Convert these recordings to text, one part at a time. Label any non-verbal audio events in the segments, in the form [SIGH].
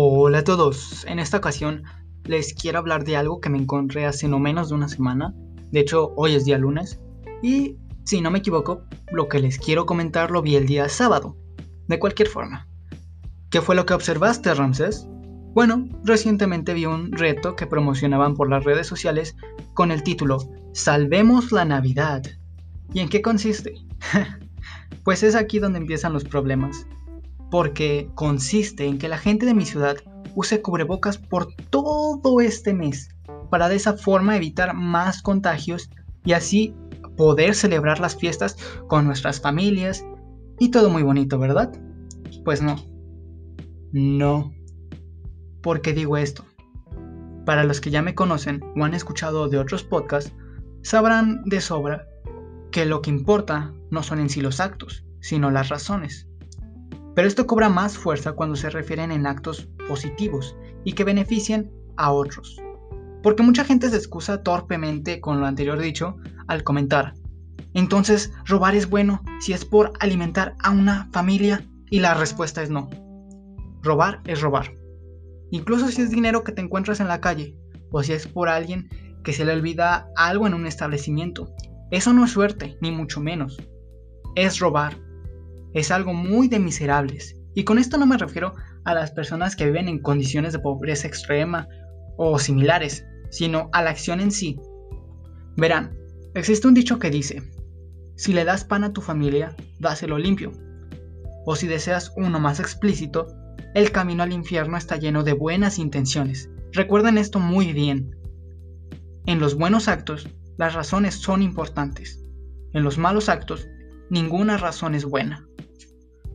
Hola a todos, en esta ocasión les quiero hablar de algo que me encontré hace no menos de una semana, de hecho hoy es día lunes, y si no me equivoco, lo que les quiero comentar lo vi el día sábado, de cualquier forma. ¿Qué fue lo que observaste, Ramses? Bueno, recientemente vi un reto que promocionaban por las redes sociales con el título Salvemos la Navidad. ¿Y en qué consiste? [LAUGHS] pues es aquí donde empiezan los problemas porque consiste en que la gente de mi ciudad use cubrebocas por todo este mes para de esa forma evitar más contagios y así poder celebrar las fiestas con nuestras familias y todo muy bonito, ¿verdad? Pues no. No. ¿Por qué digo esto? Para los que ya me conocen o han escuchado de otros podcasts, sabrán de sobra que lo que importa no son en sí los actos, sino las razones. Pero esto cobra más fuerza cuando se refieren en actos positivos y que benefician a otros. Porque mucha gente se excusa torpemente con lo anterior dicho al comentar. Entonces, robar es bueno si es por alimentar a una familia y la respuesta es no. Robar es robar. Incluso si es dinero que te encuentras en la calle o si es por alguien que se le olvida algo en un establecimiento. Eso no es suerte, ni mucho menos. Es robar es algo muy de miserables. Y con esto no me refiero a las personas que viven en condiciones de pobreza extrema o similares, sino a la acción en sí. Verán, existe un dicho que dice, si le das pan a tu familia, dáselo limpio. O si deseas uno más explícito, el camino al infierno está lleno de buenas intenciones. Recuerden esto muy bien. En los buenos actos, las razones son importantes. En los malos actos, ninguna razón es buena.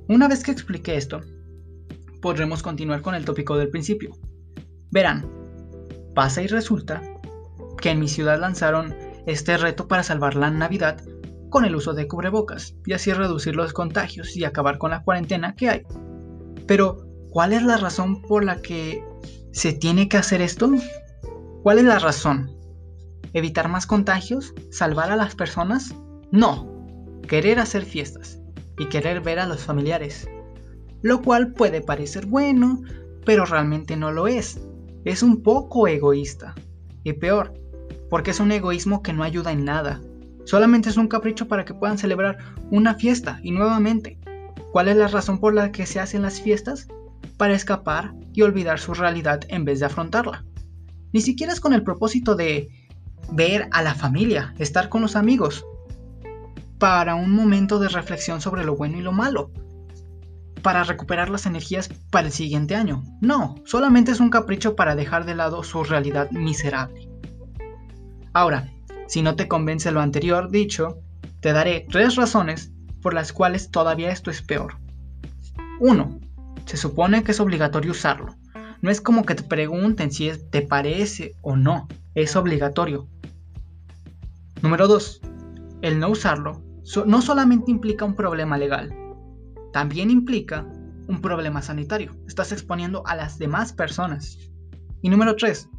Una vez que expliqué esto, podremos continuar con el tópico del principio. Verán, pasa y resulta que en mi ciudad lanzaron este reto para salvar la Navidad con el uso de cubrebocas y así reducir los contagios y acabar con la cuarentena que hay. Pero, ¿cuál es la razón por la que se tiene que hacer esto? ¿Cuál es la razón? ¿Evitar más contagios? ¿Salvar a las personas? No, querer hacer fiestas y querer ver a los familiares, lo cual puede parecer bueno, pero realmente no lo es. Es un poco egoísta. Y peor, porque es un egoísmo que no ayuda en nada. Solamente es un capricho para que puedan celebrar una fiesta y nuevamente. ¿Cuál es la razón por la que se hacen las fiestas? Para escapar y olvidar su realidad en vez de afrontarla. Ni siquiera es con el propósito de ver a la familia, estar con los amigos, para un momento de reflexión sobre lo bueno y lo malo, para recuperar las energías para el siguiente año. No, solamente es un capricho para dejar de lado su realidad miserable. Ahora, si no te convence lo anterior dicho, te daré tres razones por las cuales todavía esto es peor. 1. Se supone que es obligatorio usarlo. No es como que te pregunten si te parece o no, es obligatorio. Número 2. El no usarlo no solamente implica un problema legal, también implica un problema sanitario. Estás exponiendo a las demás personas. Y número 3.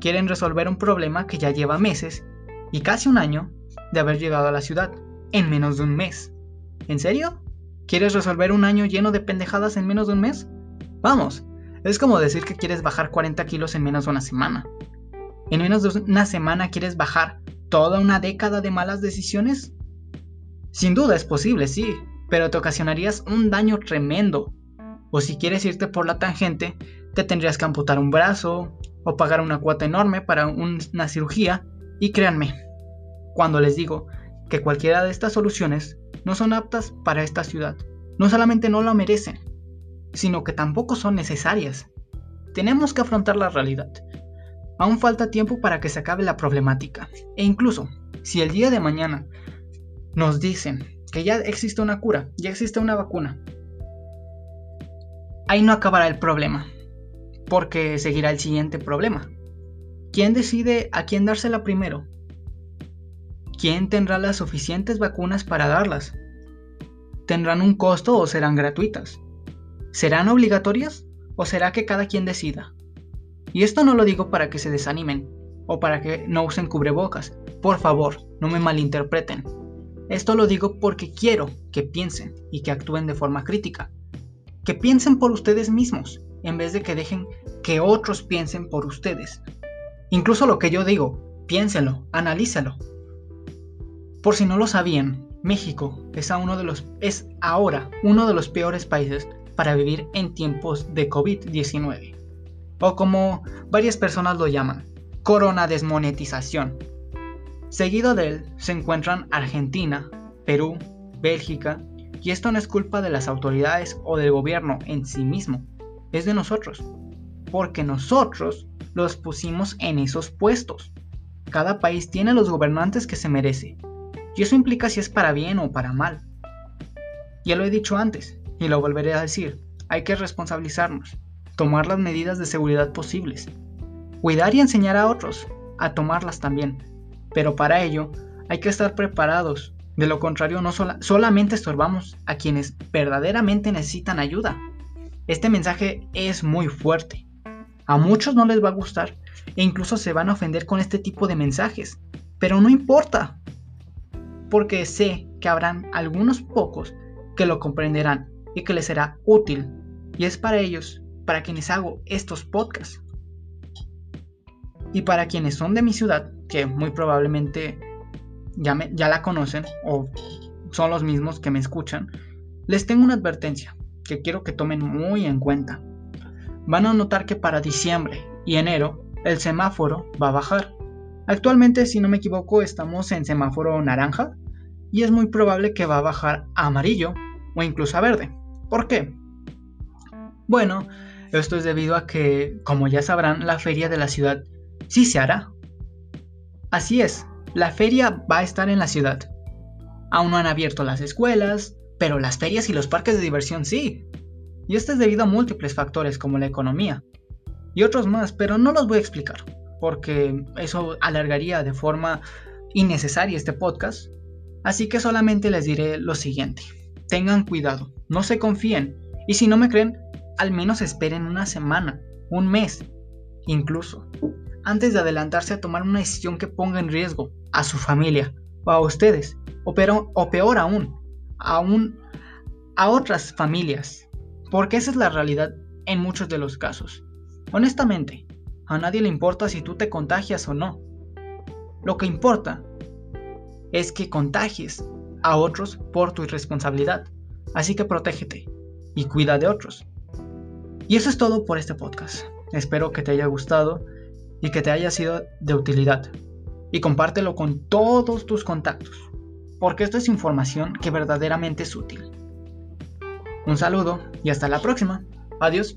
Quieren resolver un problema que ya lleva meses y casi un año de haber llegado a la ciudad, en menos de un mes. ¿En serio? ¿Quieres resolver un año lleno de pendejadas en menos de un mes? Vamos, es como decir que quieres bajar 40 kilos en menos de una semana. ¿En menos de una semana quieres bajar toda una década de malas decisiones? Sin duda es posible, sí, pero te ocasionarías un daño tremendo. O si quieres irte por la tangente, te tendrías que amputar un brazo o pagar una cuota enorme para una cirugía. Y créanme, cuando les digo que cualquiera de estas soluciones no son aptas para esta ciudad, no solamente no lo merecen, sino que tampoco son necesarias. Tenemos que afrontar la realidad. Aún falta tiempo para que se acabe la problemática. E incluso, si el día de mañana nos dicen que ya existe una cura, ya existe una vacuna, ahí no acabará el problema, porque seguirá el siguiente problema. ¿Quién decide a quién dársela primero? ¿Quién tendrá las suficientes vacunas para darlas? ¿Tendrán un costo o serán gratuitas? ¿Serán obligatorias o será que cada quien decida? Y esto no lo digo para que se desanimen o para que no usen cubrebocas. Por favor, no me malinterpreten. Esto lo digo porque quiero que piensen y que actúen de forma crítica. Que piensen por ustedes mismos en vez de que dejen que otros piensen por ustedes. Incluso lo que yo digo, piénsenlo, analícelo. Por si no lo sabían, México es, es ahora uno de los peores países para vivir en tiempos de COVID-19. O como varias personas lo llaman, corona desmonetización. Seguido de él se encuentran Argentina, Perú, Bélgica, y esto no es culpa de las autoridades o del gobierno en sí mismo, es de nosotros, porque nosotros los pusimos en esos puestos. Cada país tiene los gobernantes que se merece, y eso implica si es para bien o para mal. Ya lo he dicho antes, y lo volveré a decir, hay que responsabilizarnos, tomar las medidas de seguridad posibles, cuidar y enseñar a otros a tomarlas también, pero para ello hay que estar preparados, de lo contrario no solamente estorbamos a quienes verdaderamente necesitan ayuda. Este mensaje es muy fuerte. A muchos no les va a gustar e incluso se van a ofender con este tipo de mensajes. Pero no importa. Porque sé que habrán algunos pocos que lo comprenderán y que les será útil. Y es para ellos, para quienes hago estos podcasts. Y para quienes son de mi ciudad, que muy probablemente ya, ya la conocen o son los mismos que me escuchan, les tengo una advertencia que quiero que tomen muy en cuenta. Van a notar que para diciembre y enero el semáforo va a bajar. Actualmente, si no me equivoco, estamos en semáforo naranja y es muy probable que va a bajar a amarillo o incluso a verde. ¿Por qué? Bueno, esto es debido a que, como ya sabrán, la feria de la ciudad sí se hará. Así es, la feria va a estar en la ciudad. Aún no han abierto las escuelas, pero las ferias y los parques de diversión sí. Y esto es debido a múltiples factores como la economía y otros más, pero no los voy a explicar, porque eso alargaría de forma innecesaria este podcast. Así que solamente les diré lo siguiente. Tengan cuidado, no se confíen, y si no me creen, al menos esperen una semana, un mes, incluso, antes de adelantarse a tomar una decisión que ponga en riesgo a su familia o a ustedes, o, o peor aún, aún a otras familias, porque esa es la realidad en muchos de los casos. Honestamente, a nadie le importa si tú te contagias o no. Lo que importa es que contagies a otros por tu irresponsabilidad. Así que protégete y cuida de otros. Y eso es todo por este podcast. Espero que te haya gustado y que te haya sido de utilidad. Y compártelo con todos tus contactos porque esto es información que verdaderamente es útil. Un saludo y hasta la próxima. Adiós.